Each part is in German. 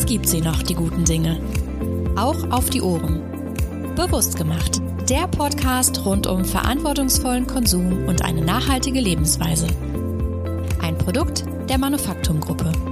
Es gibt sie noch, die guten Dinge. Auch auf die Ohren. Bewusst gemacht. Der Podcast rund um verantwortungsvollen Konsum und eine nachhaltige Lebensweise. Ein Produkt der Manufaktum-Gruppe.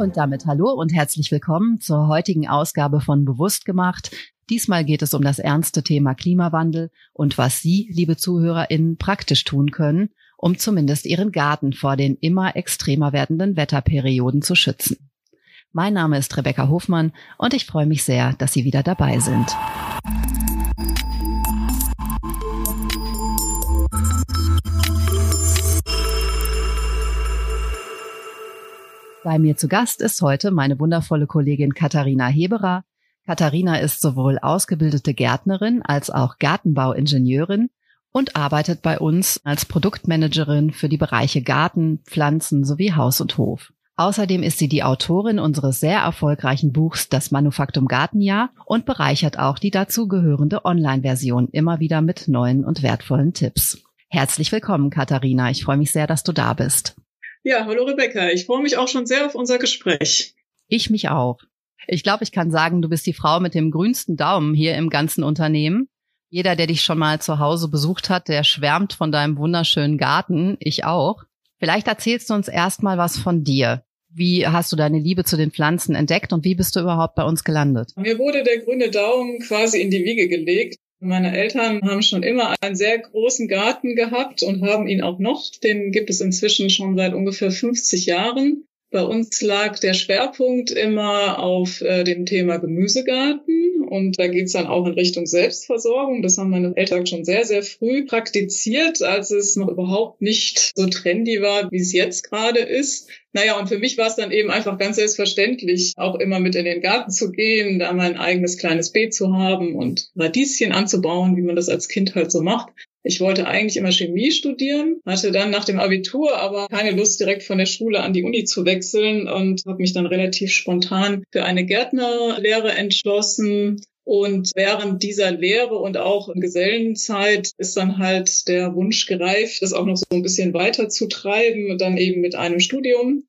Und damit hallo und herzlich willkommen zur heutigen Ausgabe von Bewusst gemacht. Diesmal geht es um das ernste Thema Klimawandel und was Sie, liebe ZuhörerInnen, praktisch tun können, um zumindest Ihren Garten vor den immer extremer werdenden Wetterperioden zu schützen. Mein Name ist Rebecca Hofmann und ich freue mich sehr, dass Sie wieder dabei sind. Bei mir zu Gast ist heute meine wundervolle Kollegin Katharina Heberer. Katharina ist sowohl ausgebildete Gärtnerin als auch Gartenbauingenieurin und arbeitet bei uns als Produktmanagerin für die Bereiche Garten, Pflanzen sowie Haus und Hof. Außerdem ist sie die Autorin unseres sehr erfolgreichen Buchs Das Manufaktum Gartenjahr und bereichert auch die dazugehörende Online-Version immer wieder mit neuen und wertvollen Tipps. Herzlich willkommen, Katharina. Ich freue mich sehr, dass du da bist. Ja, hallo Rebecca. Ich freue mich auch schon sehr auf unser Gespräch. Ich mich auch. Ich glaube, ich kann sagen, du bist die Frau mit dem grünsten Daumen hier im ganzen Unternehmen. Jeder, der dich schon mal zu Hause besucht hat, der schwärmt von deinem wunderschönen Garten. Ich auch. Vielleicht erzählst du uns erstmal was von dir. Wie hast du deine Liebe zu den Pflanzen entdeckt und wie bist du überhaupt bei uns gelandet? Mir wurde der grüne Daumen quasi in die Wiege gelegt. Meine Eltern haben schon immer einen sehr großen Garten gehabt und haben ihn auch noch. Den gibt es inzwischen schon seit ungefähr 50 Jahren. Bei uns lag der Schwerpunkt immer auf äh, dem Thema Gemüsegarten und da geht's dann auch in Richtung Selbstversorgung. Das haben meine Eltern schon sehr, sehr früh praktiziert, als es noch überhaupt nicht so trendy war, wie es jetzt gerade ist. Naja, und für mich war es dann eben einfach ganz selbstverständlich, auch immer mit in den Garten zu gehen, da mein eigenes kleines Beet zu haben und Radieschen anzubauen, wie man das als Kind halt so macht. Ich wollte eigentlich immer Chemie studieren, hatte dann nach dem Abitur aber keine Lust, direkt von der Schule an die Uni zu wechseln und habe mich dann relativ spontan für eine Gärtnerlehre entschlossen. Und während dieser Lehre und auch in Gesellenzeit ist dann halt der Wunsch gereift, das auch noch so ein bisschen weiter zu treiben und dann eben mit einem Studium.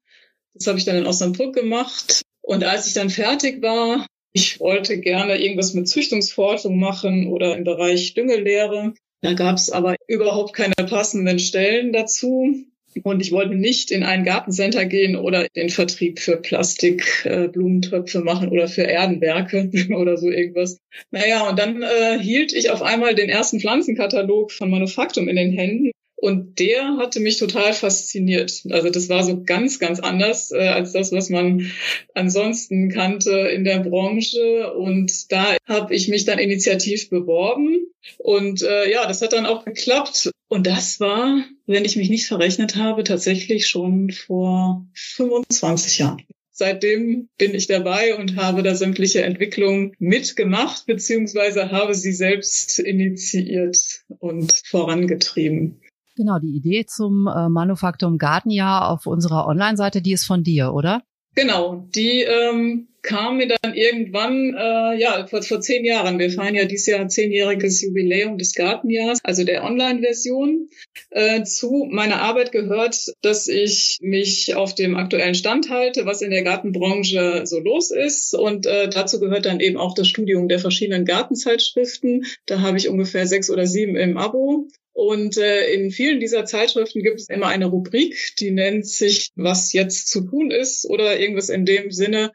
Das habe ich dann in Osnabrück gemacht. Und als ich dann fertig war, ich wollte gerne irgendwas mit Züchtungsforschung machen oder im Bereich Düngelehre. Da gab es aber überhaupt keine passenden Stellen dazu. Und ich wollte nicht in ein Gartencenter gehen oder den Vertrieb für Plastikblumentöpfe äh, machen oder für Erdenwerke oder so irgendwas. Naja, und dann äh, hielt ich auf einmal den ersten Pflanzenkatalog von Manufaktum in den Händen und der hatte mich total fasziniert. Also das war so ganz, ganz anders äh, als das, was man ansonsten kannte in der Branche. Und da habe ich mich dann initiativ beworben. Und äh, ja, das hat dann auch geklappt. Und das war, wenn ich mich nicht verrechnet habe, tatsächlich schon vor 25 Jahren. Seitdem bin ich dabei und habe da sämtliche Entwicklungen mitgemacht, beziehungsweise habe sie selbst initiiert und vorangetrieben. Genau, die Idee zum äh, Manufaktum Gartenjahr auf unserer Online-Seite, die ist von dir, oder? Genau, die ähm, kam mir dann irgendwann, äh, ja, vor, vor zehn Jahren. Wir feiern ja dieses Jahr zehnjähriges Jubiläum des Gartenjahrs, also der Online-Version. Äh, zu meiner Arbeit gehört, dass ich mich auf dem aktuellen Stand halte, was in der Gartenbranche so los ist. Und äh, dazu gehört dann eben auch das Studium der verschiedenen Gartenzeitschriften. Da habe ich ungefähr sechs oder sieben im Abo. Und äh, in vielen dieser Zeitschriften gibt es immer eine Rubrik, die nennt sich, was jetzt zu tun ist oder irgendwas in dem Sinne,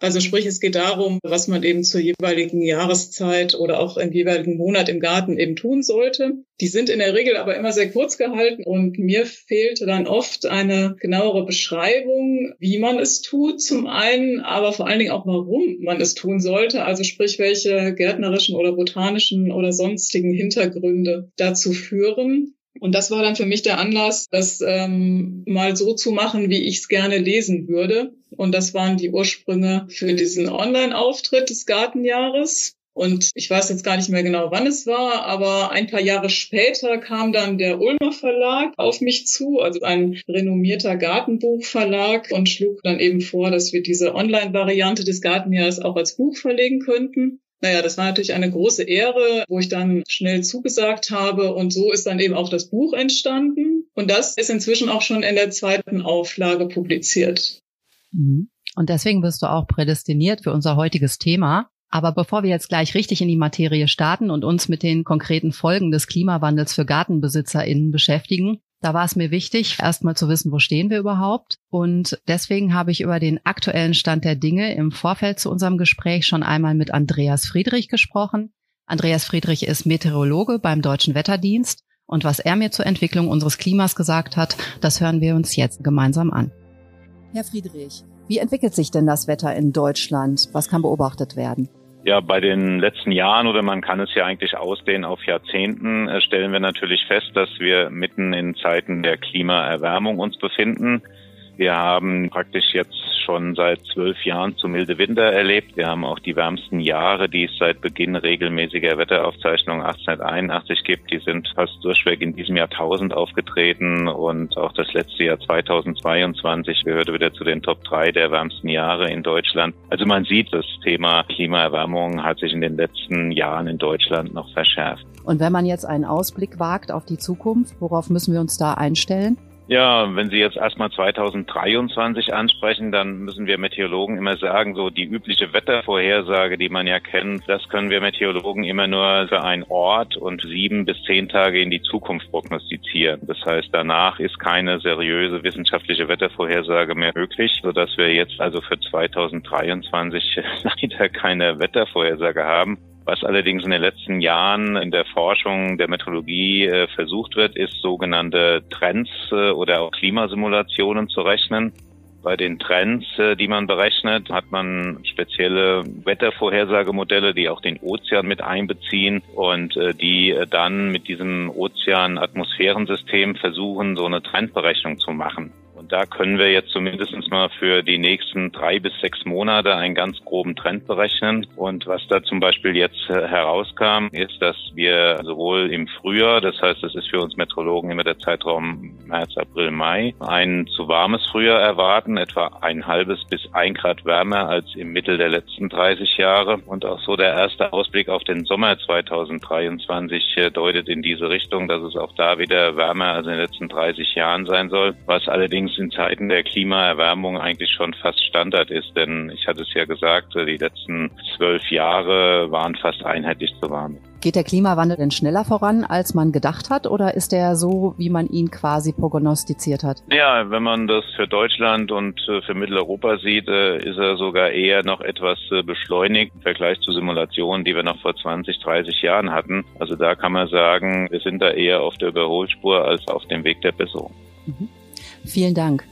also sprich, es geht darum, was man eben zur jeweiligen Jahreszeit oder auch im jeweiligen Monat im Garten eben tun sollte. Die sind in der Regel aber immer sehr kurz gehalten und mir fehlte dann oft eine genauere Beschreibung, wie man es tut zum einen, aber vor allen Dingen auch warum man es tun sollte. Also sprich, welche gärtnerischen oder botanischen oder sonstigen Hintergründe dazu führen. Und das war dann für mich der Anlass, das ähm, mal so zu machen, wie ich es gerne lesen würde. Und das waren die Ursprünge für diesen Online-Auftritt des Gartenjahres. Und ich weiß jetzt gar nicht mehr genau, wann es war, aber ein paar Jahre später kam dann der Ulmer Verlag auf mich zu, also ein renommierter Gartenbuchverlag und schlug dann eben vor, dass wir diese Online-Variante des Gartenjahres auch als Buch verlegen könnten. Naja, das war natürlich eine große Ehre, wo ich dann schnell zugesagt habe. Und so ist dann eben auch das Buch entstanden. Und das ist inzwischen auch schon in der zweiten Auflage publiziert. Mhm. Und deswegen bist du auch prädestiniert für unser heutiges Thema. Aber bevor wir jetzt gleich richtig in die Materie starten und uns mit den konkreten Folgen des Klimawandels für GartenbesitzerInnen beschäftigen, da war es mir wichtig, erstmal zu wissen, wo stehen wir überhaupt. Und deswegen habe ich über den aktuellen Stand der Dinge im Vorfeld zu unserem Gespräch schon einmal mit Andreas Friedrich gesprochen. Andreas Friedrich ist Meteorologe beim Deutschen Wetterdienst. Und was er mir zur Entwicklung unseres Klimas gesagt hat, das hören wir uns jetzt gemeinsam an. Herr Friedrich, wie entwickelt sich denn das Wetter in Deutschland? Was kann beobachtet werden? Ja, bei den letzten Jahren oder man kann es ja eigentlich ausdehnen auf Jahrzehnten, äh, stellen wir natürlich fest, dass wir mitten in Zeiten der Klimaerwärmung uns befinden. Wir haben praktisch jetzt schon seit zwölf Jahren zu milde Winter erlebt. Wir haben auch die wärmsten Jahre, die es seit Beginn regelmäßiger Wetteraufzeichnungen 1881 gibt. Die sind fast durchweg in diesem Jahrtausend aufgetreten und auch das letzte Jahr 2022 gehörte wieder zu den Top drei der wärmsten Jahre in Deutschland. Also man sieht, das Thema Klimaerwärmung hat sich in den letzten Jahren in Deutschland noch verschärft. Und wenn man jetzt einen Ausblick wagt auf die Zukunft, worauf müssen wir uns da einstellen? Ja, wenn Sie jetzt erstmal 2023 ansprechen, dann müssen wir Meteorologen immer sagen, so die übliche Wettervorhersage, die man ja kennt, das können wir Meteorologen immer nur für einen Ort und sieben bis zehn Tage in die Zukunft prognostizieren. Das heißt, danach ist keine seriöse wissenschaftliche Wettervorhersage mehr möglich, sodass wir jetzt also für 2023 leider keine Wettervorhersage haben. Was allerdings in den letzten Jahren in der Forschung der Metrologie äh, versucht wird, ist sogenannte Trends äh, oder auch Klimasimulationen zu rechnen. Bei den Trends, äh, die man berechnet, hat man spezielle Wettervorhersagemodelle, die auch den Ozean mit einbeziehen und die dann mit diesem Ozean-Atmosphärensystem versuchen, so eine Trendberechnung zu machen. Da können wir jetzt zumindest mal für die nächsten drei bis sechs Monate einen ganz groben Trend berechnen. Und was da zum Beispiel jetzt äh, herauskam, ist, dass wir sowohl im Frühjahr, das heißt, das ist für uns Metrologen immer der Zeitraum März, April, Mai, ein zu warmes Frühjahr erwarten, etwa ein halbes bis ein Grad wärmer als im Mittel der letzten 30 Jahre. Und auch so der erste Ausblick auf den Sommer 2023 äh, deutet in diese Richtung, dass es auch da wieder wärmer als in den letzten 30 Jahren sein soll, was allerdings in Zeiten der Klimaerwärmung eigentlich schon fast Standard ist. Denn ich hatte es ja gesagt, die letzten zwölf Jahre waren fast einheitlich zu warm. Geht der Klimawandel denn schneller voran, als man gedacht hat, oder ist der so, wie man ihn quasi prognostiziert hat? Ja, wenn man das für Deutschland und äh, für Mitteleuropa sieht, äh, ist er sogar eher noch etwas äh, beschleunigt im Vergleich zu Simulationen, die wir noch vor 20, 30 Jahren hatten. Also da kann man sagen, wir sind da eher auf der Überholspur als auf dem Weg der Besserung. Mhm. Vielen Dank.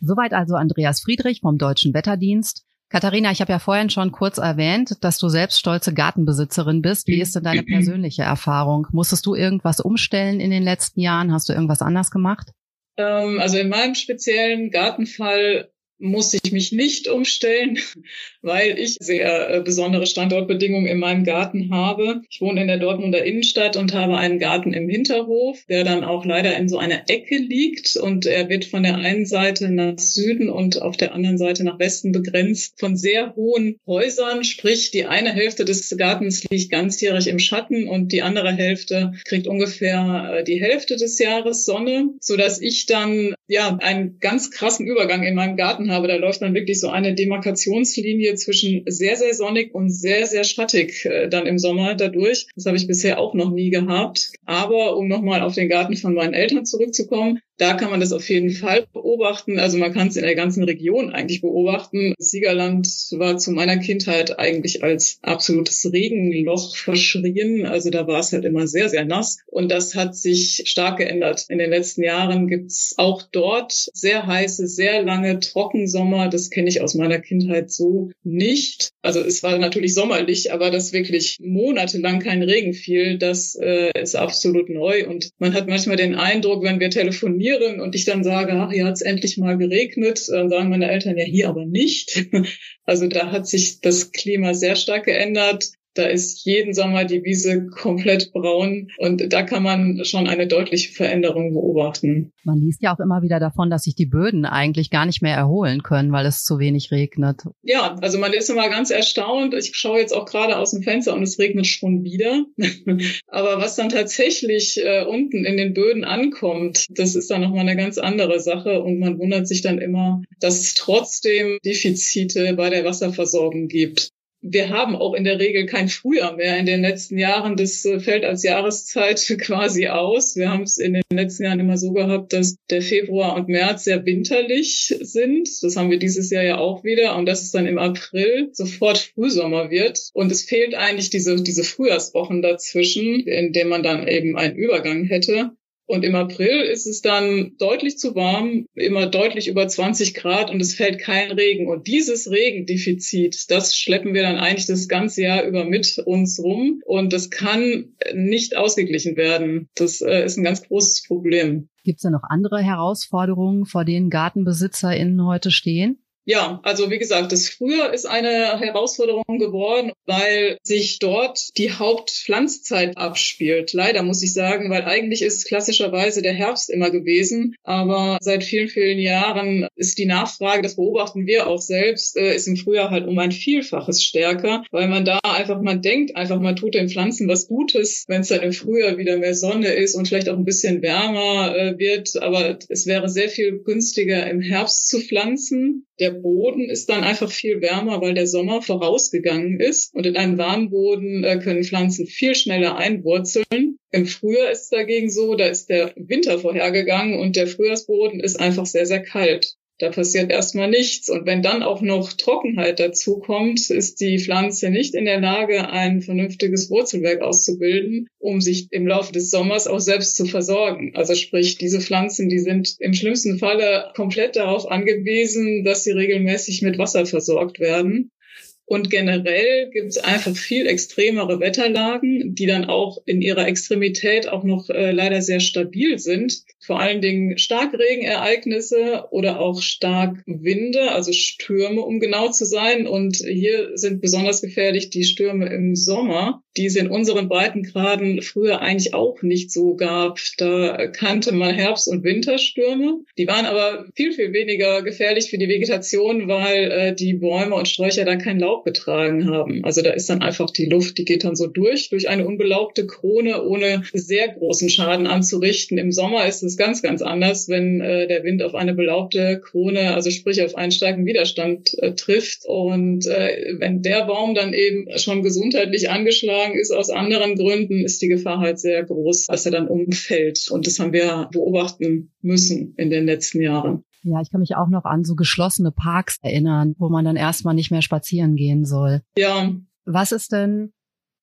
Soweit also Andreas Friedrich vom Deutschen Wetterdienst. Katharina, ich habe ja vorhin schon kurz erwähnt, dass du selbst stolze Gartenbesitzerin bist. Wie ist denn deine persönliche Erfahrung? Musstest du irgendwas umstellen in den letzten Jahren? Hast du irgendwas anders gemacht? Ähm, also in meinem speziellen Gartenfall muss ich mich nicht umstellen, weil ich sehr äh, besondere Standortbedingungen in meinem Garten habe. Ich wohne in der Dortmunder Innenstadt und habe einen Garten im Hinterhof, der dann auch leider in so einer Ecke liegt und er wird von der einen Seite nach Süden und auf der anderen Seite nach Westen begrenzt von sehr hohen Häusern, sprich die eine Hälfte des Gartens liegt ganzjährig im Schatten und die andere Hälfte kriegt ungefähr äh, die Hälfte des Jahres Sonne, so dass ich dann ja einen ganz krassen Übergang in meinem Garten habe. Da läuft dann wirklich so eine Demarkationslinie zwischen sehr, sehr sonnig und sehr, sehr schattig äh, dann im Sommer dadurch. Das habe ich bisher auch noch nie gehabt. Aber um nochmal auf den Garten von meinen Eltern zurückzukommen, da kann man das auf jeden Fall beobachten. Also man kann es in der ganzen Region eigentlich beobachten. Siegerland war zu meiner Kindheit eigentlich als absolutes Regenloch verschrien. Also da war es halt immer sehr, sehr nass. Und das hat sich stark geändert. In den letzten Jahren gibt's auch dort sehr heiße, sehr lange Trockensommer. Das kenne ich aus meiner Kindheit so nicht. Also es war natürlich sommerlich, aber dass wirklich monatelang kein Regen fiel, das äh, ist absolut neu. Und man hat manchmal den Eindruck, wenn wir telefonieren, trainieren und ich dann sage, ach, hier hat es endlich mal geregnet, dann sagen meine Eltern ja hier aber nicht. Also da hat sich das Klima sehr stark geändert. Da ist jeden Sommer die Wiese komplett braun und da kann man schon eine deutliche Veränderung beobachten. Man liest ja auch immer wieder davon, dass sich die Böden eigentlich gar nicht mehr erholen können, weil es zu wenig regnet. Ja, also man ist immer ganz erstaunt. Ich schaue jetzt auch gerade aus dem Fenster und es regnet schon wieder. Aber was dann tatsächlich äh, unten in den Böden ankommt, das ist dann nochmal eine ganz andere Sache und man wundert sich dann immer, dass es trotzdem Defizite bei der Wasserversorgung gibt wir haben auch in der Regel kein Frühjahr mehr in den letzten Jahren. Das äh, fällt als Jahreszeit quasi aus. Wir haben es in den letzten Jahren immer so gehabt, dass der Februar und März sehr winterlich sind. Das haben wir dieses Jahr ja auch wieder. Und dass es dann im April sofort Frühsommer wird. Und es fehlt eigentlich diese, diese Frühjahrswochen dazwischen, in denen man dann eben einen Übergang hätte. Und im April ist es dann deutlich zu warm, immer deutlich über 20 Grad und es fällt kein Regen. Und dieses Regendefizit, das schleppen wir dann eigentlich das ganze Jahr über mit uns rum. Und das kann nicht ausgeglichen werden. Das äh, ist ein ganz großes Problem. Gibt es da noch andere Herausforderungen, vor denen GartenbesitzerInnen heute stehen? Ja, also wie gesagt, das Frühjahr ist eine Herausforderung geworden, weil sich dort die Hauptpflanzzeit abspielt. Leider muss ich sagen, weil eigentlich ist klassischerweise der Herbst immer gewesen, aber seit vielen, vielen Jahren ist die Nachfrage, das beobachten wir auch selbst, äh, ist im Frühjahr halt um ein Vielfaches stärker, weil man da einfach, man denkt einfach, man tut den Pflanzen was Gutes, wenn es dann im Frühjahr wieder mehr Sonne ist und vielleicht auch ein bisschen wärmer äh, wird, aber es wäre sehr viel günstiger im Herbst zu pflanzen der Boden ist dann einfach viel wärmer, weil der Sommer vorausgegangen ist. Und in einem warmen Boden äh, können Pflanzen viel schneller einwurzeln. Im Frühjahr ist es dagegen so, da ist der Winter vorhergegangen und der Frühjahrsboden ist einfach sehr, sehr kalt. Da passiert erstmal nichts. Und wenn dann auch noch Trockenheit dazu kommt, ist die Pflanze nicht in der Lage, ein vernünftiges Wurzelwerk auszubilden, um sich im Laufe des Sommers auch selbst zu versorgen. Also sprich, diese Pflanzen, die sind im schlimmsten Falle komplett darauf angewiesen, dass sie regelmäßig mit Wasser versorgt werden. Und generell gibt es einfach viel extremere Wetterlagen, die dann auch in ihrer Extremität auch noch äh, leider sehr stabil sind. Vor allen Dingen Starkregenereignisse oder auch stark Winde, also Stürme, um genau zu sein. Und hier sind besonders gefährlich die Stürme im Sommer, die es in unseren Breitengraden früher eigentlich auch nicht so gab. Da kannte man Herbst- und Winterstürme. Die waren aber viel, viel weniger gefährlich für die Vegetation, weil äh, die Bäume und Sträucher dann kein Laub getragen haben. Also da ist dann einfach die Luft, die geht dann so durch, durch eine unbelaubte Krone, ohne sehr großen Schaden anzurichten. Im Sommer ist es ganz, ganz anders, wenn äh, der Wind auf eine belaubte Krone, also sprich auf einen starken Widerstand äh, trifft. Und äh, wenn der Baum dann eben schon gesundheitlich angeschlagen ist aus anderen Gründen, ist die Gefahr halt sehr groß, dass er dann umfällt. Und das haben wir beobachten müssen in den letzten Jahren. Ja, ich kann mich auch noch an so geschlossene Parks erinnern, wo man dann erstmal nicht mehr spazieren gehen soll. Ja. Was ist denn,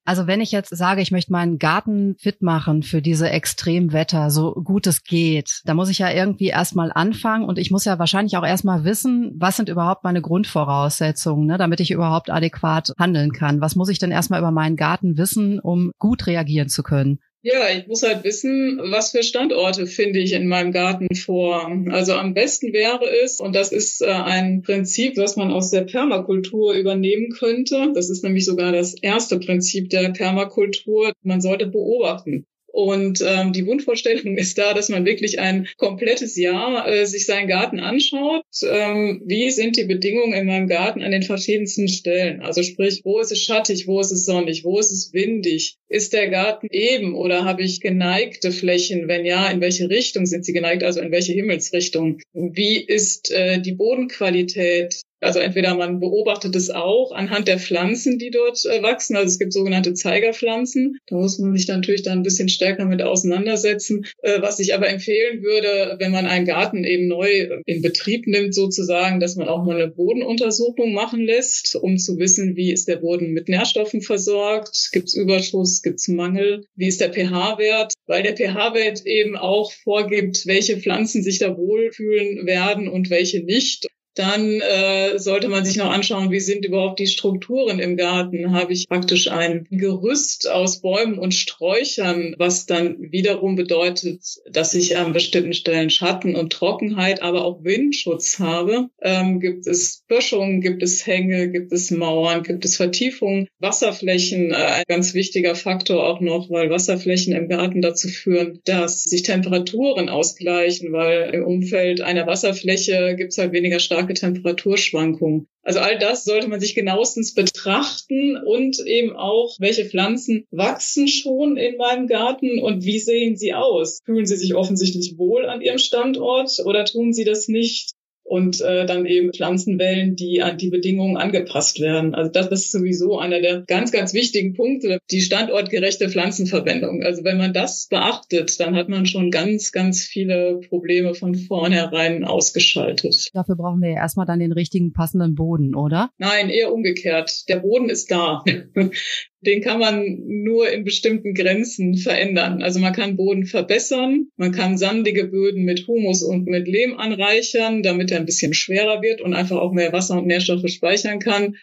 also wenn ich jetzt sage, ich möchte meinen Garten fit machen für diese Extremwetter, so gut es geht, da muss ich ja irgendwie erstmal anfangen und ich muss ja wahrscheinlich auch erstmal wissen, was sind überhaupt meine Grundvoraussetzungen, ne, damit ich überhaupt adäquat handeln kann. Was muss ich denn erstmal über meinen Garten wissen, um gut reagieren zu können? Ja, ich muss halt wissen, was für Standorte finde ich in meinem Garten vor. Also am besten wäre es, und das ist äh, ein Prinzip, was man aus der Permakultur übernehmen könnte. Das ist nämlich sogar das erste Prinzip der Permakultur. Man sollte beobachten. Und ähm, die Wunschvorstellung ist da, dass man wirklich ein komplettes Jahr äh, sich seinen Garten anschaut. Ähm, wie sind die Bedingungen in meinem Garten an den verschiedensten Stellen? Also sprich, wo ist es schattig, wo ist es sonnig, wo ist es windig? Ist der Garten eben oder habe ich geneigte Flächen? Wenn ja, in welche Richtung sind sie geneigt? Also in welche Himmelsrichtung? Wie ist äh, die Bodenqualität? Also entweder man beobachtet es auch anhand der Pflanzen, die dort äh, wachsen. Also es gibt sogenannte Zeigerpflanzen. Da muss man sich dann natürlich dann ein bisschen stärker mit auseinandersetzen. Äh, was ich aber empfehlen würde, wenn man einen Garten eben neu in Betrieb nimmt, sozusagen, dass man auch mal eine Bodenuntersuchung machen lässt, um zu wissen, wie ist der Boden mit Nährstoffen versorgt, gibt es Überschuss, gibt es Mangel, wie ist der pH-Wert, weil der pH-Wert eben auch vorgibt, welche Pflanzen sich da wohlfühlen werden und welche nicht. Dann äh, sollte man sich noch anschauen, wie sind überhaupt die Strukturen im Garten. Habe ich praktisch ein Gerüst aus Bäumen und Sträuchern, was dann wiederum bedeutet, dass ich an bestimmten Stellen Schatten und Trockenheit, aber auch Windschutz habe. Ähm, gibt es Böschungen, gibt es Hänge, gibt es Mauern, gibt es Vertiefungen, Wasserflächen, äh, ein ganz wichtiger Faktor auch noch, weil Wasserflächen im Garten dazu führen, dass sich Temperaturen ausgleichen, weil im Umfeld einer Wasserfläche gibt es halt weniger starke starke Temperaturschwankungen. Also all das sollte man sich genauestens betrachten und eben auch, welche Pflanzen wachsen schon in meinem Garten und wie sehen sie aus? Fühlen sie sich offensichtlich wohl an ihrem Standort oder tun sie das nicht? Und äh, dann eben Pflanzen wählen, die an die Bedingungen angepasst werden. Also das ist sowieso einer der ganz, ganz wichtigen Punkte, die standortgerechte Pflanzenverwendung. Also wenn man das beachtet, dann hat man schon ganz, ganz viele Probleme von vornherein ausgeschaltet. Dafür brauchen wir ja erstmal dann den richtigen passenden Boden, oder? Nein, eher umgekehrt. Der Boden ist da. den kann man nur in bestimmten Grenzen verändern. Also man kann Boden verbessern, man kann sandige Böden mit Humus und mit Lehm anreichern, damit er ein bisschen schwerer wird und einfach auch mehr Wasser und Nährstoffe speichern kann.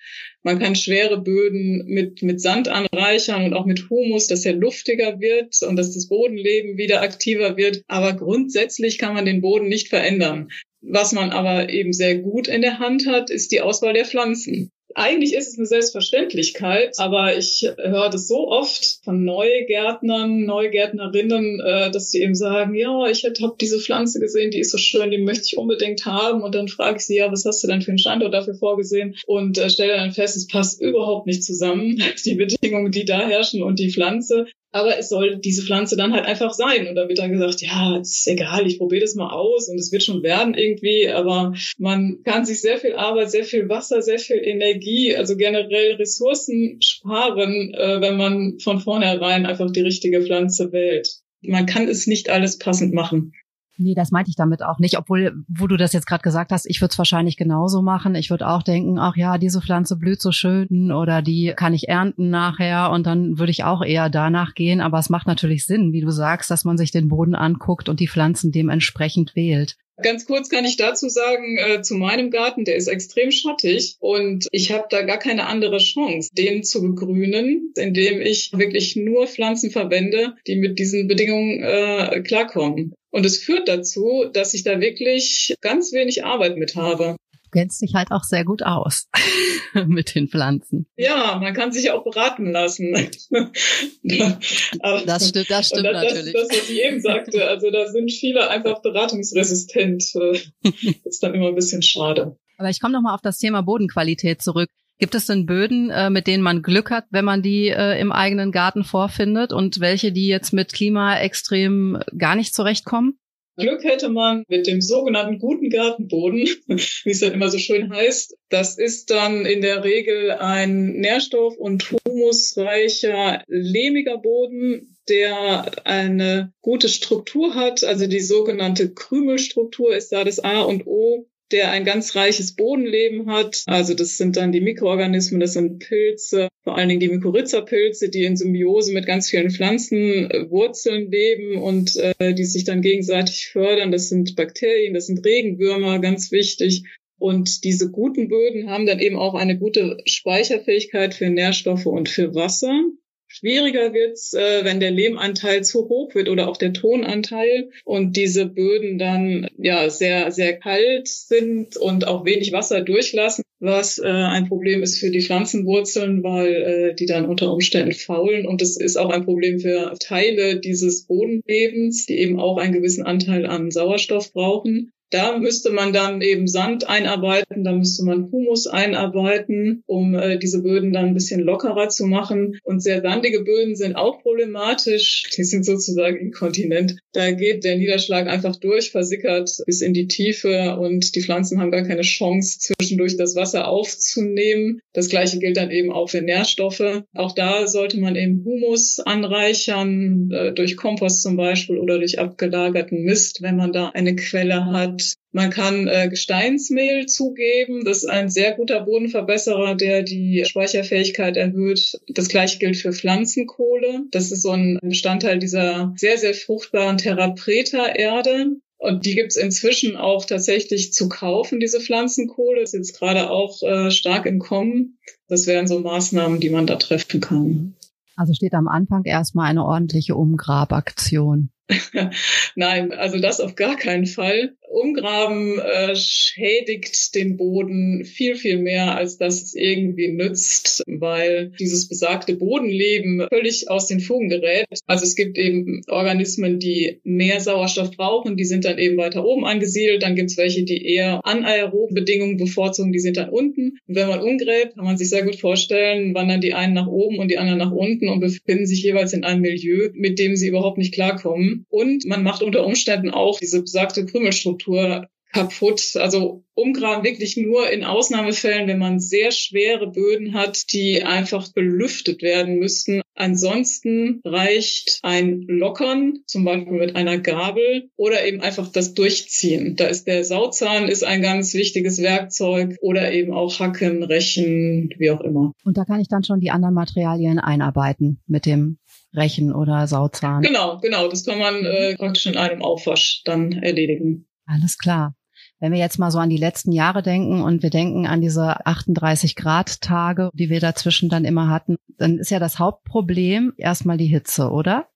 Man kann schwere Böden mit, mit Sand anreichern und auch mit Humus, dass er luftiger wird und dass das Bodenleben wieder aktiver wird. Aber grundsätzlich kann man den Boden nicht verändern. Was man aber eben sehr gut in der Hand hat, ist die Auswahl der Pflanzen eigentlich ist es eine Selbstverständlichkeit, aber ich höre das so oft von Neugärtnern, Neugärtnerinnen, äh, dass sie eben sagen, ja, ich habe diese Pflanze gesehen, die ist so schön, die möchte ich unbedingt haben. Und dann frage ich sie, ja, was hast du denn für einen Standort dafür vorgesehen? Und äh, stelle dann fest, es passt überhaupt nicht zusammen, die Bedingungen, die da herrschen und die Pflanze aber es soll diese Pflanze dann halt einfach sein. Und da wird dann gesagt, ja, ist egal, ich probiere das mal aus und es wird schon werden irgendwie. Aber man kann sich sehr viel Arbeit, sehr viel Wasser, sehr viel Energie, also generell Ressourcen sparen, äh, wenn man von vornherein einfach die richtige Pflanze wählt. Man kann es nicht alles passend machen. Nee, das meinte ich damit auch nicht, obwohl, wo du das jetzt gerade gesagt hast, ich würde es wahrscheinlich genauso machen. Ich würde auch denken, ach ja, diese Pflanze blüht so schön oder die kann ich ernten nachher und dann würde ich auch eher danach gehen. Aber es macht natürlich Sinn, wie du sagst, dass man sich den Boden anguckt und die Pflanzen dementsprechend wählt. Ganz kurz kann ich dazu sagen, äh, zu meinem Garten, der ist extrem schattig und ich habe da gar keine andere Chance, den zu begrünen, indem ich wirklich nur Pflanzen verwende, die mit diesen Bedingungen äh, klarkommen. Und es führt dazu, dass ich da wirklich ganz wenig Arbeit mit habe kennst dich halt auch sehr gut aus mit den Pflanzen. Ja, man kann sich auch beraten lassen. Aber, das stimmt, das stimmt das, natürlich. Das, das, was ich eben sagte, also da sind viele einfach beratungsresistent. Das ist dann immer ein bisschen schade. Aber ich komme nochmal auf das Thema Bodenqualität zurück. Gibt es denn Böden, äh, mit denen man Glück hat, wenn man die äh, im eigenen Garten vorfindet und welche, die jetzt mit Klima extrem gar nicht zurechtkommen? Glück hätte man mit dem sogenannten guten Gartenboden, wie es dann immer so schön heißt. Das ist dann in der Regel ein nährstoff- und humusreicher, lehmiger Boden, der eine gute Struktur hat. Also die sogenannte Krümelstruktur ist da das A und O der ein ganz reiches Bodenleben hat. Also das sind dann die Mikroorganismen, das sind Pilze, vor allen Dingen die Mykorrhiza-Pilze, die in Symbiose mit ganz vielen Pflanzenwurzeln leben und äh, die sich dann gegenseitig fördern. Das sind Bakterien, das sind Regenwürmer, ganz wichtig. Und diese guten Böden haben dann eben auch eine gute Speicherfähigkeit für Nährstoffe und für Wasser. Schwieriger wird's, äh, wenn der Lehmanteil zu hoch wird oder auch der Tonanteil und diese Böden dann ja sehr sehr kalt sind und auch wenig Wasser durchlassen, was äh, ein Problem ist für die Pflanzenwurzeln, weil äh, die dann unter Umständen faulen und es ist auch ein Problem für Teile dieses Bodenlebens, die eben auch einen gewissen Anteil an Sauerstoff brauchen. Da müsste man dann eben Sand einarbeiten, da müsste man Humus einarbeiten, um äh, diese Böden dann ein bisschen lockerer zu machen. Und sehr sandige Böden sind auch problematisch. Die sind sozusagen inkontinent. Da geht der Niederschlag einfach durch, versickert bis in die Tiefe und die Pflanzen haben gar keine Chance, zwischendurch das Wasser aufzunehmen. Das gleiche gilt dann eben auch für Nährstoffe. Auch da sollte man eben Humus anreichern, äh, durch Kompost zum Beispiel oder durch abgelagerten Mist, wenn man da eine Quelle hat. Man kann äh, Gesteinsmehl zugeben. Das ist ein sehr guter Bodenverbesserer, der die Speicherfähigkeit erhöht. Das gleiche gilt für Pflanzenkohle. Das ist so ein Bestandteil dieser sehr, sehr fruchtbaren Terrapreta-Erde. Und die gibt's inzwischen auch tatsächlich zu kaufen, diese Pflanzenkohle. Ist jetzt gerade auch äh, stark im Kommen. Das wären so Maßnahmen, die man da treffen kann. Also steht am Anfang erstmal eine ordentliche Umgrabaktion. Nein, also das auf gar keinen Fall. Umgraben äh, schädigt den Boden viel, viel mehr, als dass es irgendwie nützt, weil dieses besagte Bodenleben völlig aus den Fugen gerät. Also es gibt eben Organismen, die mehr Sauerstoff brauchen, die sind dann eben weiter oben angesiedelt. Dann gibt es welche, die eher anaerobe Bedingungen bevorzugen, die sind dann unten. Und wenn man umgräbt, kann man sich sehr gut vorstellen, wandern die einen nach oben und die anderen nach unten und befinden sich jeweils in einem Milieu, mit dem sie überhaupt nicht klarkommen. Und man macht unter Umständen auch diese besagte Krümelstruktur kaputt. Also umgraben wirklich nur in Ausnahmefällen, wenn man sehr schwere Böden hat, die einfach belüftet werden müssten. Ansonsten reicht ein Lockern, zum Beispiel mit einer Gabel oder eben einfach das Durchziehen. Da ist der Sauzahn ist ein ganz wichtiges Werkzeug oder eben auch Hacken, Rechen, wie auch immer. Und da kann ich dann schon die anderen Materialien einarbeiten mit dem Rechen oder Sauzahn. Genau, genau. Das kann man äh, praktisch in einem Aufwasch dann erledigen. Alles klar. Wenn wir jetzt mal so an die letzten Jahre denken und wir denken an diese 38 Grad Tage, die wir dazwischen dann immer hatten, dann ist ja das Hauptproblem erstmal die Hitze, oder?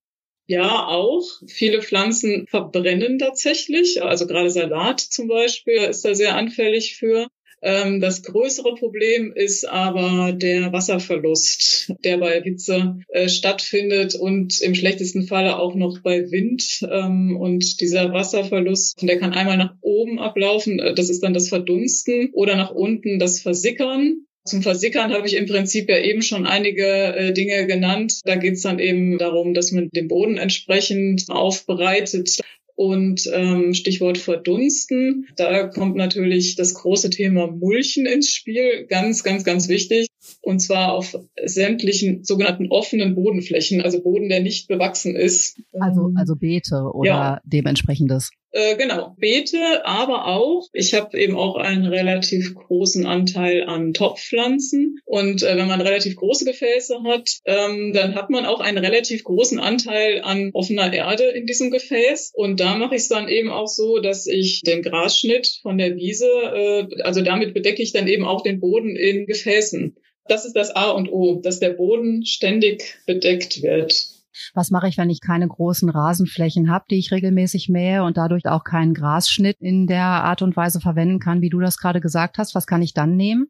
Ja, auch. Viele Pflanzen verbrennen tatsächlich. Also gerade Salat zum Beispiel ist da sehr anfällig für. Ähm, das größere Problem ist aber der Wasserverlust, der bei Hitze äh, stattfindet und im schlechtesten Falle auch noch bei Wind. Ähm, und dieser Wasserverlust, der kann einmal nach oben ablaufen, äh, das ist dann das Verdunsten, oder nach unten das Versickern. Zum Versickern habe ich im Prinzip ja eben schon einige äh, Dinge genannt. Da geht es dann eben darum, dass man den Boden entsprechend aufbereitet. Und ähm, Stichwort Verdunsten, da kommt natürlich das große Thema Mulchen ins Spiel, ganz, ganz, ganz wichtig. Und zwar auf sämtlichen sogenannten offenen Bodenflächen, also Boden, der nicht bewachsen ist. Also, also Beete oder ja. dementsprechendes. Äh, genau, Beete, aber auch, ich habe eben auch einen relativ großen Anteil an Topfpflanzen. Und äh, wenn man relativ große Gefäße hat, ähm, dann hat man auch einen relativ großen Anteil an offener Erde in diesem Gefäß. Und da mache ich es dann eben auch so, dass ich den Grasschnitt von der Wiese, äh, also damit bedecke ich dann eben auch den Boden in Gefäßen. Das ist das A und O, dass der Boden ständig bedeckt wird. Was mache ich, wenn ich keine großen Rasenflächen habe, die ich regelmäßig mähe und dadurch auch keinen Grasschnitt in der Art und Weise verwenden kann, wie du das gerade gesagt hast? Was kann ich dann nehmen?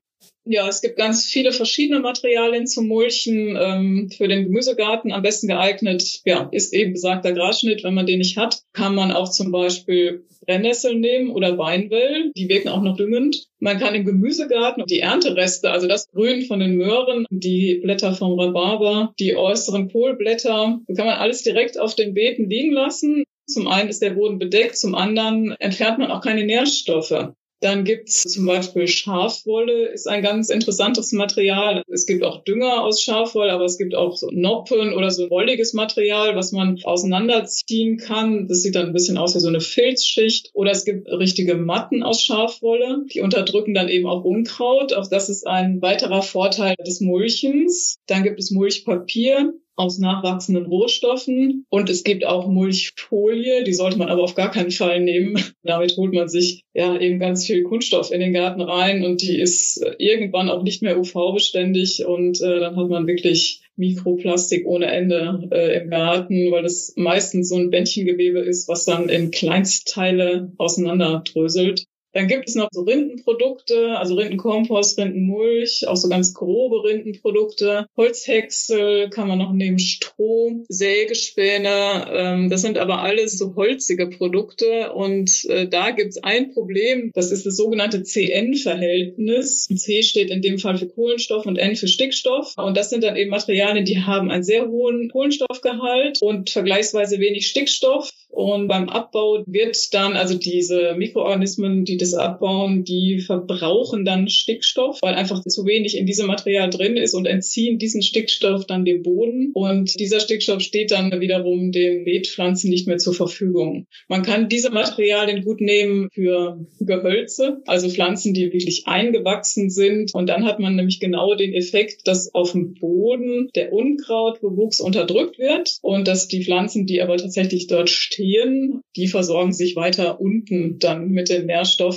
Ja, es gibt ganz viele verschiedene Materialien zum Mulchen. Ähm, für den Gemüsegarten am besten geeignet, ja, ist eben besagter Grasschnitt. Wenn man den nicht hat, kann man auch zum Beispiel Brennnesseln nehmen oder Weinwell. Die wirken auch noch düngend. Man kann im Gemüsegarten die Erntereste, also das Grün von den Möhren, die Blätter vom Rhabarber, die äußeren Kohlblätter, kann man alles direkt auf den Beeten liegen lassen. Zum einen ist der Boden bedeckt, zum anderen entfernt man auch keine Nährstoffe. Dann gibt's zum Beispiel Schafwolle, ist ein ganz interessantes Material. Es gibt auch Dünger aus Schafwolle, aber es gibt auch so Noppen oder so wolliges Material, was man auseinanderziehen kann. Das sieht dann ein bisschen aus wie so eine Filzschicht. Oder es gibt richtige Matten aus Schafwolle, die unterdrücken dann eben auch Unkraut. Auch das ist ein weiterer Vorteil des Mulchens. Dann gibt es Mulchpapier aus nachwachsenden Rohstoffen. Und es gibt auch Mulchfolie, die sollte man aber auf gar keinen Fall nehmen. Damit holt man sich ja eben ganz viel Kunststoff in den Garten rein und die ist irgendwann auch nicht mehr UV-beständig und äh, dann hat man wirklich Mikroplastik ohne Ende äh, im Garten, weil das meistens so ein Bändchengewebe ist, was dann in Kleinstteile auseinanderdröselt. Dann gibt es noch so Rindenprodukte, also Rindenkompost, Rindenmulch, auch so ganz grobe Rindenprodukte. Holzhäcksel kann man noch nehmen, Stroh, Sägespäne. Ähm, das sind aber alles so holzige Produkte. Und äh, da gibt es ein Problem, das ist das sogenannte CN-Verhältnis. C steht in dem Fall für Kohlenstoff und N für Stickstoff. Und das sind dann eben Materialien, die haben einen sehr hohen Kohlenstoffgehalt und vergleichsweise wenig Stickstoff. Und beim Abbau wird dann, also diese Mikroorganismen, die das abbauen, die verbrauchen dann Stickstoff, weil einfach zu wenig in diesem Material drin ist und entziehen diesen Stickstoff dann dem Boden. Und dieser Stickstoff steht dann wiederum den Beetpflanzen nicht mehr zur Verfügung. Man kann diese Materialien gut nehmen für Gehölze, also Pflanzen, die wirklich eingewachsen sind. Und dann hat man nämlich genau den Effekt, dass auf dem Boden der Unkrautbewuchs unterdrückt wird und dass die Pflanzen, die aber tatsächlich dort stehen. Die versorgen sich weiter unten dann mit den Nährstoffen.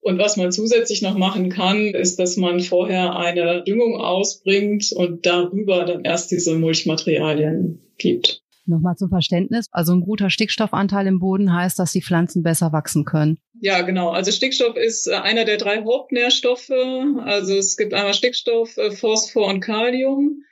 Und was man zusätzlich noch machen kann, ist, dass man vorher eine Düngung ausbringt und darüber dann erst diese Mulchmaterialien gibt. Nochmal zum Verständnis. Also ein guter Stickstoffanteil im Boden heißt, dass die Pflanzen besser wachsen können. Ja, genau. Also Stickstoff ist äh, einer der drei Hauptnährstoffe. Also es gibt einmal Stickstoff, äh, Phosphor und Kalium.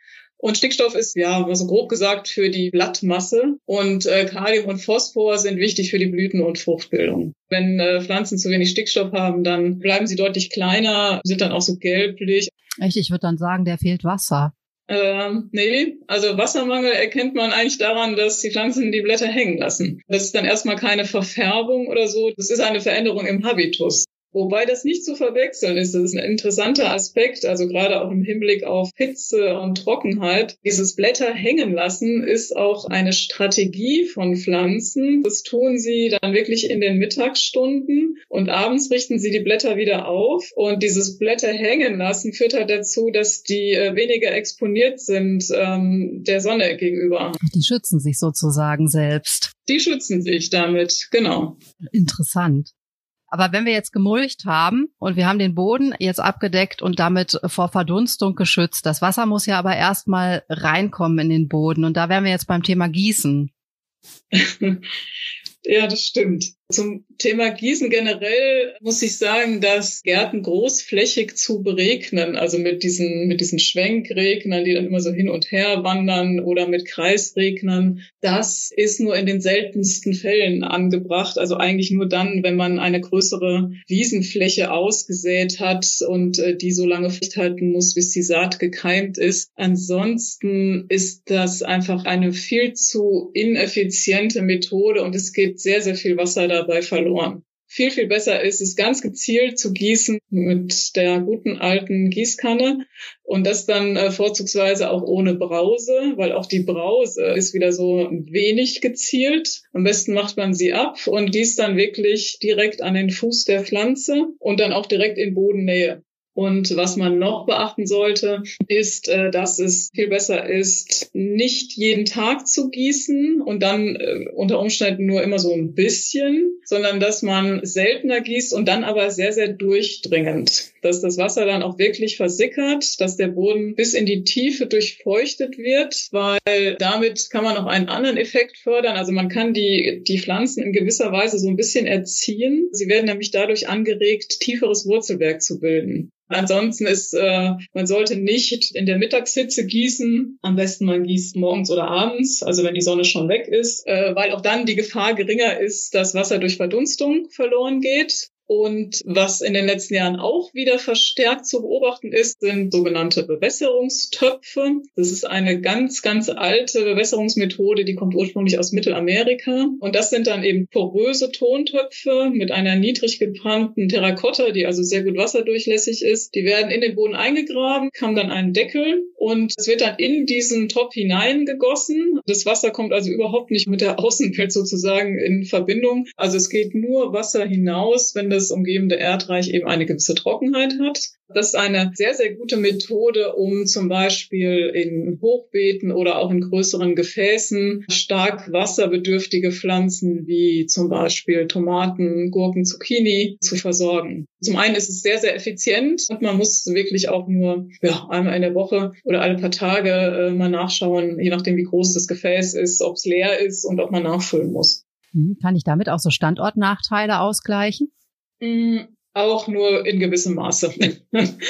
Und Stickstoff ist, ja, also grob gesagt, für die Blattmasse. Und äh, Kalium und Phosphor sind wichtig für die Blüten- und Fruchtbildung. Wenn äh, Pflanzen zu wenig Stickstoff haben, dann bleiben sie deutlich kleiner, sind dann auch so gelblich. Echt, ich würde dann sagen, der fehlt Wasser. Ähm, nee, also Wassermangel erkennt man eigentlich daran, dass die Pflanzen die Blätter hängen lassen. Das ist dann erstmal keine Verfärbung oder so. Das ist eine Veränderung im Habitus. Wobei das nicht zu verwechseln ist. Das ist ein interessanter Aspekt, also gerade auch im Hinblick auf Hitze und Trockenheit. Dieses Blätter hängen lassen ist auch eine Strategie von Pflanzen. Das tun sie dann wirklich in den Mittagsstunden und abends richten sie die Blätter wieder auf. Und dieses Blätter hängen lassen führt halt dazu, dass die äh, weniger exponiert sind ähm, der Sonne gegenüber. Die schützen sich sozusagen selbst. Die schützen sich damit, genau. Interessant. Aber wenn wir jetzt gemulcht haben und wir haben den Boden jetzt abgedeckt und damit vor Verdunstung geschützt, das Wasser muss ja aber erstmal reinkommen in den Boden. Und da wären wir jetzt beim Thema Gießen. ja, das stimmt. Zum Thema Gießen generell muss ich sagen, dass Gärten großflächig zu beregnen, also mit diesen, mit diesen Schwenkregnern, die dann immer so hin und her wandern oder mit Kreisregnern, das ist nur in den seltensten Fällen angebracht. Also eigentlich nur dann, wenn man eine größere Wiesenfläche ausgesät hat und äh, die so lange halten muss, bis die Saat gekeimt ist. Ansonsten ist das einfach eine viel zu ineffiziente Methode und es geht sehr, sehr viel Wasser dabei verloren. Viel, viel besser ist es ganz gezielt zu gießen mit der guten alten Gießkanne und das dann äh, vorzugsweise auch ohne Brause, weil auch die Brause ist wieder so wenig gezielt. Am besten macht man sie ab und gießt dann wirklich direkt an den Fuß der Pflanze und dann auch direkt in Bodennähe. Und was man noch beachten sollte, ist, äh, dass es viel besser ist, nicht jeden Tag zu gießen und dann äh, unter Umständen nur immer so ein bisschen, sondern dass man seltener gießt und dann aber sehr, sehr durchdringend. Dass das Wasser dann auch wirklich versickert, dass der Boden bis in die Tiefe durchfeuchtet wird, weil damit kann man auch einen anderen Effekt fördern. Also man kann die, die Pflanzen in gewisser Weise so ein bisschen erziehen. Sie werden nämlich dadurch angeregt, tieferes Wurzelwerk zu bilden. Ansonsten ist, äh, man sollte nicht in der Mittagshitze gießen. Am besten man gießt morgens oder abends, also wenn die Sonne schon weg ist, äh, weil auch dann die Gefahr geringer ist, dass Wasser durch Verdunstung verloren geht. Und was in den letzten Jahren auch wieder verstärkt zu beobachten ist, sind sogenannte Bewässerungstöpfe. Das ist eine ganz, ganz alte Bewässerungsmethode, die kommt ursprünglich aus Mittelamerika. Und das sind dann eben poröse Tontöpfe mit einer niedrig gebrannten Terrakotta, die also sehr gut wasserdurchlässig ist. Die werden in den Boden eingegraben, haben dann einen Deckel und es wird dann in diesen Topf hineingegossen. Das Wasser kommt also überhaupt nicht mit der Außenwelt sozusagen in Verbindung. Also es geht nur Wasser hinaus, wenn das umgebende Erdreich eben eine gewisse Trockenheit hat. Das ist eine sehr, sehr gute Methode, um zum Beispiel in Hochbeeten oder auch in größeren Gefäßen stark wasserbedürftige Pflanzen wie zum Beispiel Tomaten, Gurken, Zucchini zu versorgen. Zum einen ist es sehr, sehr effizient und man muss wirklich auch nur ja, einmal in der Woche oder alle paar Tage äh, mal nachschauen, je nachdem wie groß das Gefäß ist, ob es leer ist und ob man nachfüllen muss. Mhm. Kann ich damit auch so Standortnachteile ausgleichen? Mm, auch nur in gewissem Maße. Mhm.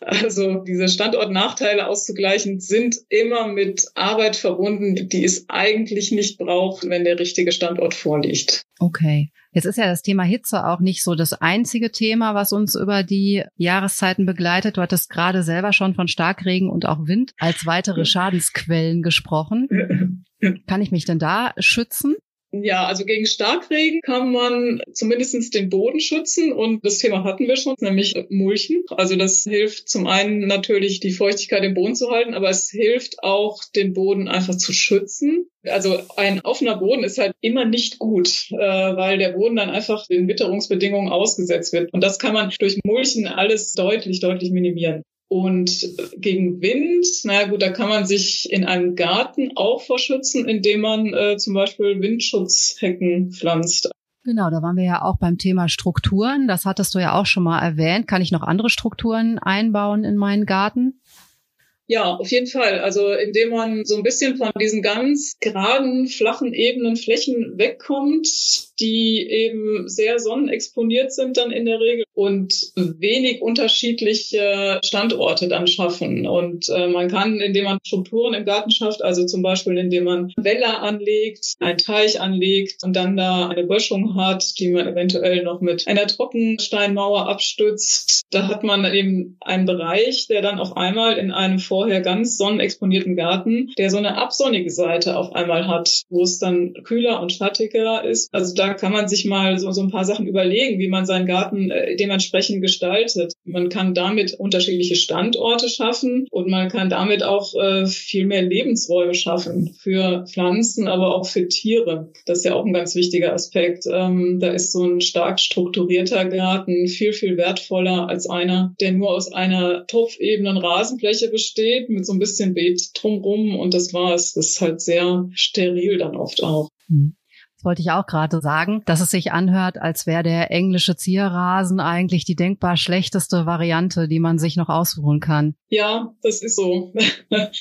Also diese Standortnachteile auszugleichen sind immer mit Arbeit verbunden, die es eigentlich nicht braucht, wenn der richtige Standort vorliegt. Okay. Jetzt ist ja das Thema Hitze auch nicht so das einzige Thema, was uns über die Jahreszeiten begleitet. Du hattest gerade selber schon von Starkregen und auch Wind als weitere Schadensquellen gesprochen. Kann ich mich denn da schützen? Ja, also gegen Starkregen kann man zumindestens den Boden schützen und das Thema hatten wir schon, nämlich Mulchen. Also das hilft zum einen natürlich die Feuchtigkeit im Boden zu halten, aber es hilft auch den Boden einfach zu schützen. Also ein offener Boden ist halt immer nicht gut, äh, weil der Boden dann einfach den Witterungsbedingungen ausgesetzt wird. Und das kann man durch Mulchen alles deutlich, deutlich minimieren. Und gegen Wind, na gut, da kann man sich in einem Garten auch verschützen, indem man äh, zum Beispiel Windschutzhecken pflanzt. Genau, da waren wir ja auch beim Thema Strukturen. Das hattest du ja auch schon mal erwähnt. Kann ich noch andere Strukturen einbauen in meinen Garten? Ja, auf jeden Fall. Also indem man so ein bisschen von diesen ganz geraden, flachen, ebenen Flächen wegkommt, die eben sehr sonnenexponiert sind dann in der Regel und wenig unterschiedliche Standorte dann schaffen. Und äh, man kann, indem man Strukturen im Garten schafft, also zum Beispiel indem man Wälle anlegt, einen Teich anlegt und dann da eine Böschung hat, die man eventuell noch mit einer Trockensteinmauer abstützt, da hat man eben einen Bereich, der dann auf einmal in einem vorher ganz sonnenexponierten Garten, der so eine absonnige Seite auf einmal hat, wo es dann kühler und schattiger ist. Also da kann man sich mal so, so ein paar Sachen überlegen, wie man seinen Garten äh, dementsprechend gestaltet. Man kann damit unterschiedliche Standorte schaffen und man kann damit auch äh, viel mehr Lebensräume schaffen für Pflanzen, aber auch für Tiere. Das ist ja auch ein ganz wichtiger Aspekt. Ähm, da ist so ein stark strukturierter Garten viel, viel wertvoller als einer, der nur aus einer topfebenen Rasenfläche besteht mit so ein bisschen Beet drumrum und das war's. Das ist halt sehr steril dann oft auch. Hm wollte ich auch gerade sagen, dass es sich anhört, als wäre der englische Zierrasen eigentlich die denkbar schlechteste Variante, die man sich noch aussuchen kann. Ja, das ist so.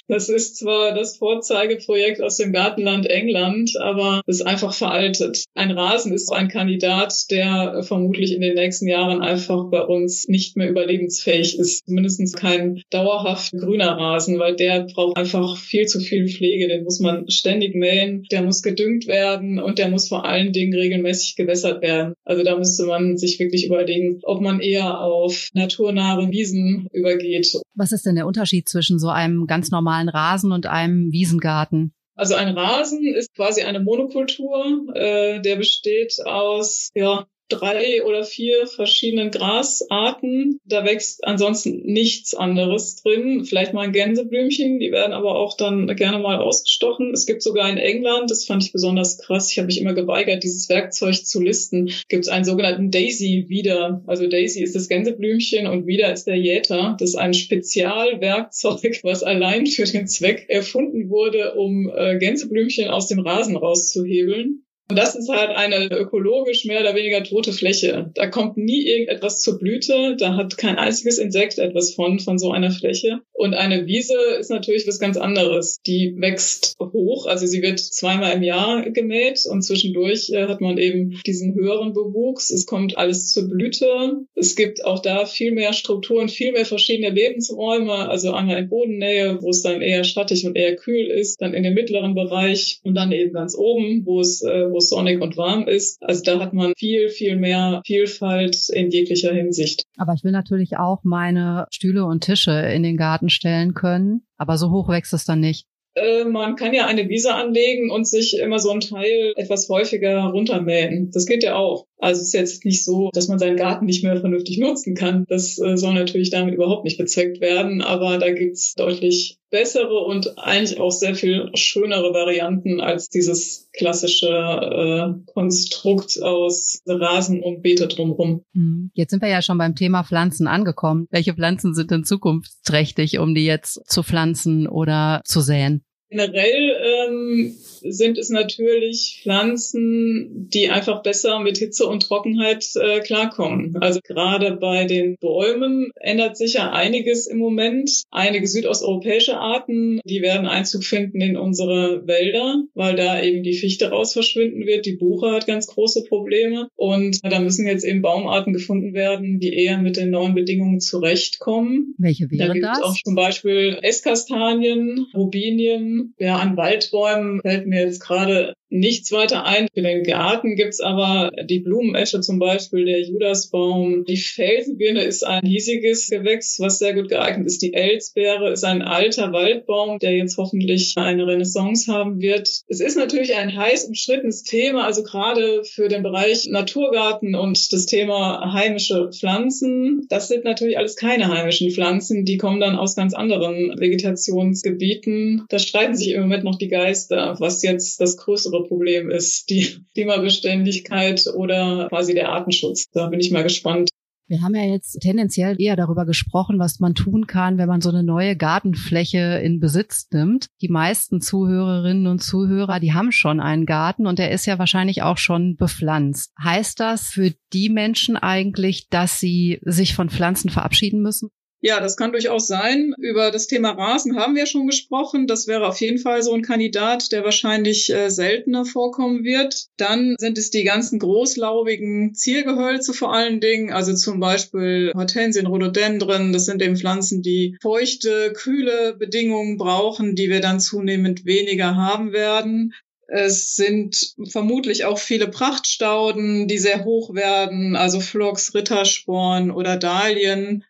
Das ist zwar das Vorzeigeprojekt aus dem Gartenland England, aber es ist einfach veraltet. Ein Rasen ist ein Kandidat, der vermutlich in den nächsten Jahren einfach bei uns nicht mehr überlebensfähig ist. Zumindest kein dauerhaft grüner Rasen, weil der braucht einfach viel zu viel Pflege. Den muss man ständig mähen, der muss gedüngt werden und der muss vor allen Dingen regelmäßig gewässert werden. Also da müsste man sich wirklich überlegen, ob man eher auf naturnahe Wiesen übergeht. Was ist denn der Unterschied zwischen so einem ganz normalen Rasen und einem Wiesengarten? Also ein Rasen ist quasi eine Monokultur, äh, der besteht aus ja, drei oder vier verschiedenen Grasarten. Da wächst ansonsten nichts anderes drin. Vielleicht mal ein Gänseblümchen, die werden aber auch dann gerne mal ausgestochen. Es gibt sogar in England, das fand ich besonders krass, ich habe mich immer geweigert, dieses Werkzeug zu listen, gibt es einen sogenannten Daisy wieder. Also Daisy ist das Gänseblümchen und wieder ist der Jäter. Das ist ein Spezialwerkzeug, was allein für den Zweck erfunden wurde, um äh, Gänseblümchen aus dem Rasen rauszuhebeln. Und das ist halt eine ökologisch mehr oder weniger tote Fläche. Da kommt nie irgendetwas zur Blüte. Da hat kein einziges Insekt etwas von, von so einer Fläche. Und eine Wiese ist natürlich was ganz anderes. Die wächst hoch, also sie wird zweimal im Jahr gemäht und zwischendurch äh, hat man eben diesen höheren Bewuchs. Es kommt alles zur Blüte. Es gibt auch da viel mehr Strukturen, viel mehr verschiedene Lebensräume. Also einmal in Bodennähe, wo es dann eher schattig und eher kühl ist, dann in dem mittleren Bereich und dann eben ganz oben, wo es, äh, wo sonnig und warm ist. Also da hat man viel, viel mehr Vielfalt in jeglicher Hinsicht. Aber ich will natürlich auch meine Stühle und Tische in den Garten stellen können. Aber so hoch wächst es dann nicht. Äh, man kann ja eine Wiese anlegen und sich immer so ein Teil etwas häufiger runtermähen. Das geht ja auch. Also es ist jetzt nicht so, dass man seinen Garten nicht mehr vernünftig nutzen kann. Das äh, soll natürlich damit überhaupt nicht bezweckt werden, aber da gibt's deutlich bessere und eigentlich auch sehr viel schönere Varianten als dieses klassische äh, Konstrukt aus Rasen und Beete drumherum. Mhm. Jetzt sind wir ja schon beim Thema Pflanzen angekommen. Welche Pflanzen sind denn zukunftsträchtig, um die jetzt zu pflanzen oder zu säen? Generell ähm, sind es natürlich Pflanzen, die einfach besser mit Hitze und Trockenheit äh, klarkommen. Also gerade bei den Bäumen ändert sich ja einiges im Moment. Einige südosteuropäische Arten, die werden Einzug finden in unsere Wälder, weil da eben die Fichte raus verschwinden wird. Die Buche hat ganz große Probleme und da müssen jetzt eben Baumarten gefunden werden, die eher mit den neuen Bedingungen zurechtkommen. Welche wären da gibt das? auch zum Beispiel Esskastanien, Rubinien, ja, an Waldbäumen fällt mir jetzt gerade nichts weiter ein. Für den Garten gibt's aber die Blumenesche zum Beispiel, der Judasbaum. Die Felsenbirne ist ein hiesiges Gewächs, was sehr gut geeignet ist. Die Elsbeere ist ein alter Waldbaum, der jetzt hoffentlich eine Renaissance haben wird. Es ist natürlich ein heiß umstrittenes Thema, also gerade für den Bereich Naturgarten und das Thema heimische Pflanzen. Das sind natürlich alles keine heimischen Pflanzen, die kommen dann aus ganz anderen Vegetationsgebieten. Da streiten sich im Moment noch die Geister, was jetzt das größere Problem ist, die Klimabeständigkeit oder quasi der Artenschutz. Da bin ich mal gespannt. Wir haben ja jetzt tendenziell eher darüber gesprochen, was man tun kann, wenn man so eine neue Gartenfläche in Besitz nimmt. Die meisten Zuhörerinnen und Zuhörer, die haben schon einen Garten und der ist ja wahrscheinlich auch schon bepflanzt. Heißt das für die Menschen eigentlich, dass sie sich von Pflanzen verabschieden müssen? Ja, das kann durchaus sein. Über das Thema Rasen haben wir schon gesprochen. Das wäre auf jeden Fall so ein Kandidat, der wahrscheinlich äh, seltener vorkommen wird. Dann sind es die ganzen großlaubigen Ziergehölze vor allen Dingen, also zum Beispiel Hortensien, Rhododendren. Das sind eben Pflanzen, die feuchte, kühle Bedingungen brauchen, die wir dann zunehmend weniger haben werden. Es sind vermutlich auch viele Prachtstauden, die sehr hoch werden, also Phlox, Rittersporn oder Dahlien.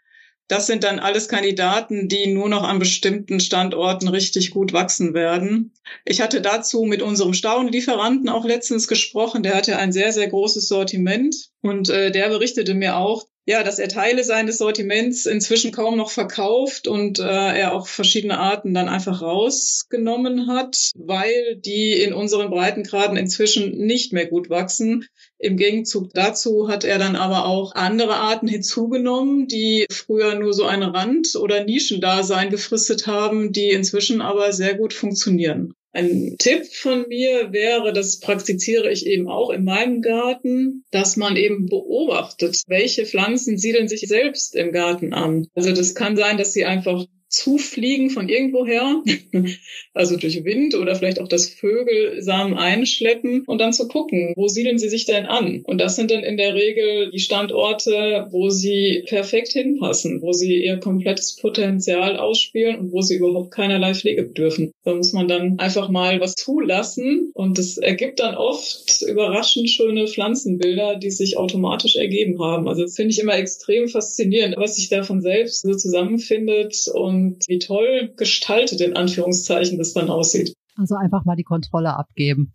Das sind dann alles Kandidaten, die nur noch an bestimmten Standorten richtig gut wachsen werden. Ich hatte dazu mit unserem Staunlieferanten auch letztens gesprochen. Der hatte ein sehr, sehr großes Sortiment und äh, der berichtete mir auch, ja, dass er Teile seines Sortiments inzwischen kaum noch verkauft und äh, er auch verschiedene Arten dann einfach rausgenommen hat, weil die in unseren Breitengraden inzwischen nicht mehr gut wachsen. Im Gegenzug dazu hat er dann aber auch andere Arten hinzugenommen, die früher nur so ein Rand- oder Nischendasein gefristet haben, die inzwischen aber sehr gut funktionieren. Ein Tipp von mir wäre, das praktiziere ich eben auch in meinem Garten, dass man eben beobachtet, welche Pflanzen siedeln sich selbst im Garten an. Also das kann sein, dass sie einfach zufliegen von irgendwoher, also durch Wind oder vielleicht auch das Vögel Samen einschleppen und dann zu gucken, wo siedeln sie sich denn an? Und das sind dann in der Regel die Standorte, wo sie perfekt hinpassen, wo sie ihr komplettes Potenzial ausspielen und wo sie überhaupt keinerlei Pflege bedürfen. Da muss man dann einfach mal was zulassen und das ergibt dann oft überraschend schöne Pflanzenbilder, die sich automatisch ergeben haben. Also das finde ich immer extrem faszinierend, was sich da von selbst so zusammenfindet und und wie toll gestaltet in Anführungszeichen das dann aussieht. Also einfach mal die Kontrolle abgeben.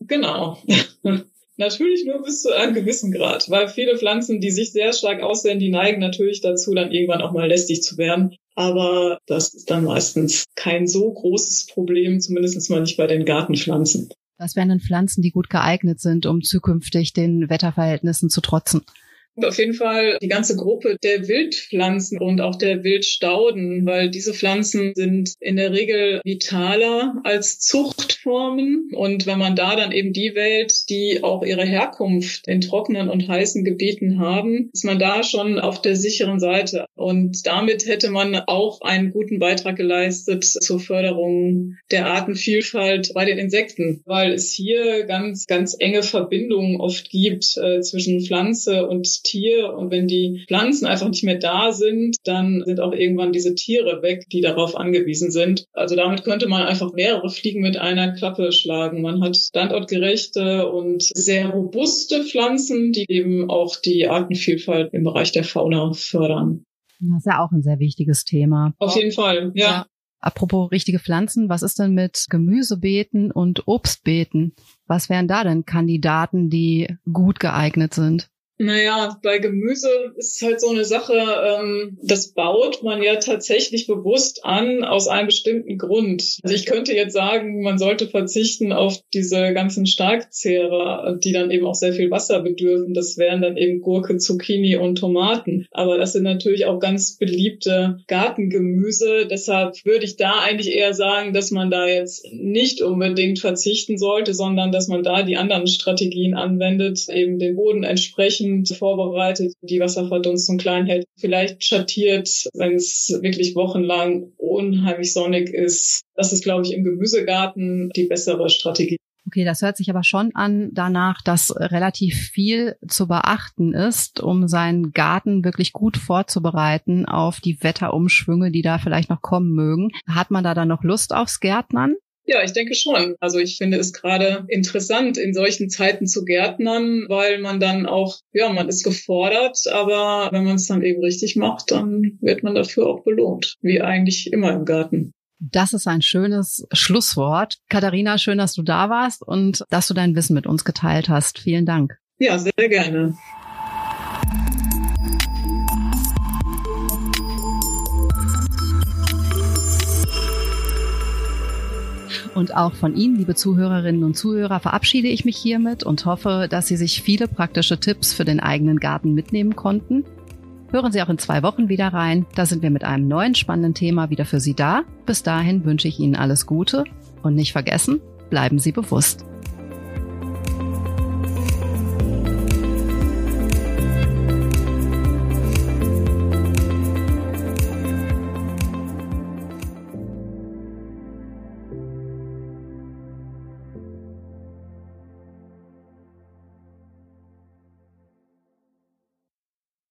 Genau. Natürlich nur bis zu einem gewissen Grad, weil viele Pflanzen, die sich sehr stark aussehen, die neigen natürlich dazu, dann irgendwann auch mal lästig zu werden. Aber das ist dann meistens kein so großes Problem, zumindest mal nicht bei den Gartenpflanzen. Was wären denn Pflanzen, die gut geeignet sind, um zukünftig den Wetterverhältnissen zu trotzen? Auf jeden Fall die ganze Gruppe der Wildpflanzen und auch der Wildstauden, weil diese Pflanzen sind in der Regel vitaler als Zuchtformen. Und wenn man da dann eben die wählt, die auch ihre Herkunft in trockenen und heißen Gebieten haben, ist man da schon auf der sicheren Seite. Und damit hätte man auch einen guten Beitrag geleistet zur Förderung der Artenvielfalt bei den Insekten, weil es hier ganz, ganz enge Verbindungen oft gibt äh, zwischen Pflanze und Tier. Und wenn die Pflanzen einfach nicht mehr da sind, dann sind auch irgendwann diese Tiere weg, die darauf angewiesen sind. Also damit könnte man einfach mehrere Fliegen mit einer Klappe schlagen. Man hat standortgerechte und sehr robuste Pflanzen, die eben auch die Artenvielfalt im Bereich der Fauna fördern. Das ist ja auch ein sehr wichtiges Thema. Auf jeden Fall, ja. ja. Apropos richtige Pflanzen, was ist denn mit Gemüsebeeten und Obstbeeten? Was wären da denn Kandidaten, die gut geeignet sind? Naja, bei Gemüse ist halt so eine Sache, ähm, das baut man ja tatsächlich bewusst an aus einem bestimmten Grund. Also ich könnte jetzt sagen, man sollte verzichten auf diese ganzen Starkzehrer, die dann eben auch sehr viel Wasser bedürfen. Das wären dann eben Gurke, Zucchini und Tomaten. Aber das sind natürlich auch ganz beliebte Gartengemüse. Deshalb würde ich da eigentlich eher sagen, dass man da jetzt nicht unbedingt verzichten sollte, sondern dass man da die anderen Strategien anwendet, eben den Boden entsprechend entsprechend vorbereitet, die Wasserverdunstung klein hält, vielleicht schattiert, wenn es wirklich wochenlang unheimlich sonnig ist. Das ist, glaube ich, im Gemüsegarten die bessere Strategie. Okay, das hört sich aber schon an danach, dass relativ viel zu beachten ist, um seinen Garten wirklich gut vorzubereiten auf die Wetterumschwünge, die da vielleicht noch kommen mögen. Hat man da dann noch Lust aufs Gärtnern? Ja, ich denke schon. Also ich finde es gerade interessant, in solchen Zeiten zu gärtnern, weil man dann auch, ja, man ist gefordert, aber wenn man es dann eben richtig macht, dann wird man dafür auch belohnt, wie eigentlich immer im Garten. Das ist ein schönes Schlusswort. Katharina, schön, dass du da warst und dass du dein Wissen mit uns geteilt hast. Vielen Dank. Ja, sehr gerne. Und auch von Ihnen, liebe Zuhörerinnen und Zuhörer, verabschiede ich mich hiermit und hoffe, dass Sie sich viele praktische Tipps für den eigenen Garten mitnehmen konnten. Hören Sie auch in zwei Wochen wieder rein. Da sind wir mit einem neuen spannenden Thema wieder für Sie da. Bis dahin wünsche ich Ihnen alles Gute und nicht vergessen, bleiben Sie bewusst.